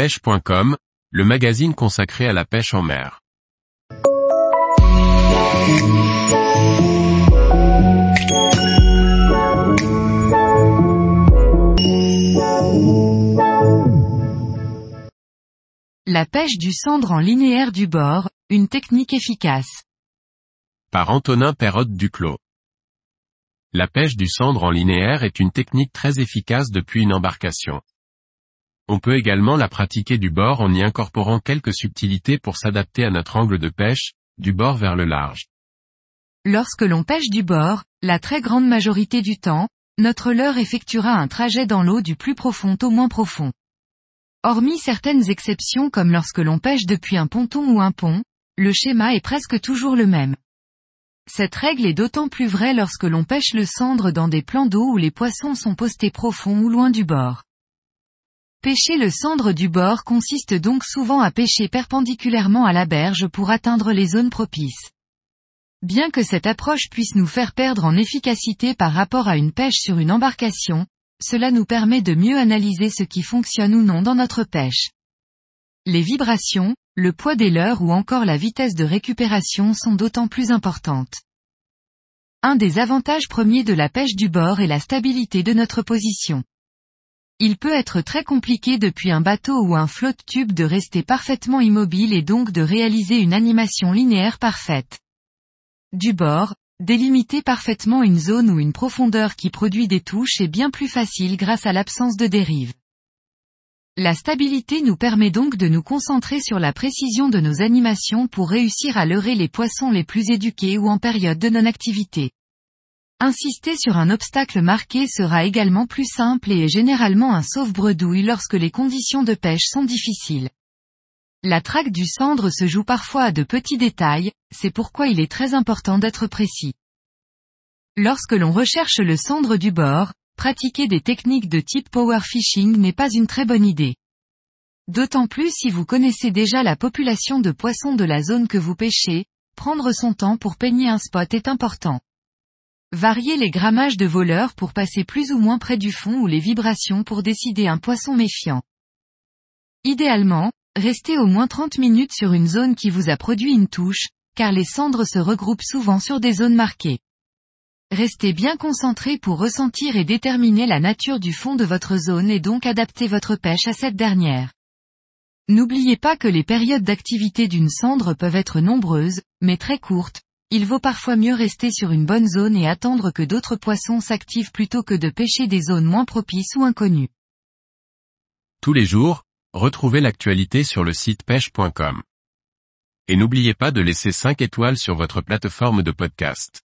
pêche.com, le magazine consacré à la pêche en mer. La pêche du cendre en linéaire du bord, une technique efficace. Par Antonin Perrotte Duclos. La pêche du cendre en linéaire est une technique très efficace depuis une embarcation. On peut également la pratiquer du bord en y incorporant quelques subtilités pour s'adapter à notre angle de pêche, du bord vers le large. Lorsque l'on pêche du bord, la très grande majorité du temps, notre leurre effectuera un trajet dans l'eau du plus profond au moins profond. Hormis certaines exceptions comme lorsque l'on pêche depuis un ponton ou un pont, le schéma est presque toujours le même. Cette règle est d'autant plus vraie lorsque l'on pêche le cendre dans des plans d'eau où les poissons sont postés profonds ou loin du bord. Pêcher le cendre du bord consiste donc souvent à pêcher perpendiculairement à la berge pour atteindre les zones propices. Bien que cette approche puisse nous faire perdre en efficacité par rapport à une pêche sur une embarcation, cela nous permet de mieux analyser ce qui fonctionne ou non dans notre pêche. Les vibrations, le poids des leurres ou encore la vitesse de récupération sont d'autant plus importantes. Un des avantages premiers de la pêche du bord est la stabilité de notre position. Il peut être très compliqué depuis un bateau ou un flotte tube de rester parfaitement immobile et donc de réaliser une animation linéaire parfaite. Du bord, Délimiter parfaitement une zone ou une profondeur qui produit des touches est bien plus facile grâce à l'absence de dérive. La stabilité nous permet donc de nous concentrer sur la précision de nos animations pour réussir à leurrer les poissons les plus éduqués ou en période de non-activité. Insister sur un obstacle marqué sera également plus simple et est généralement un sauve-bredouille lorsque les conditions de pêche sont difficiles. La traque du cendre se joue parfois à de petits détails, c'est pourquoi il est très important d'être précis. Lorsque l'on recherche le cendre du bord, pratiquer des techniques de type power fishing n'est pas une très bonne idée. D'autant plus si vous connaissez déjà la population de poissons de la zone que vous pêchez, prendre son temps pour peigner un spot est important. Varier les grammages de voleurs pour passer plus ou moins près du fond ou les vibrations pour décider un poisson méfiant. Idéalement, Restez au moins 30 minutes sur une zone qui vous a produit une touche, car les cendres se regroupent souvent sur des zones marquées. Restez bien concentré pour ressentir et déterminer la nature du fond de votre zone et donc adapter votre pêche à cette dernière. N'oubliez pas que les périodes d'activité d'une cendre peuvent être nombreuses, mais très courtes, il vaut parfois mieux rester sur une bonne zone et attendre que d'autres poissons s'activent plutôt que de pêcher des zones moins propices ou inconnues. Tous les jours, Retrouvez l'actualité sur le site pêche.com. Et n'oubliez pas de laisser 5 étoiles sur votre plateforme de podcast.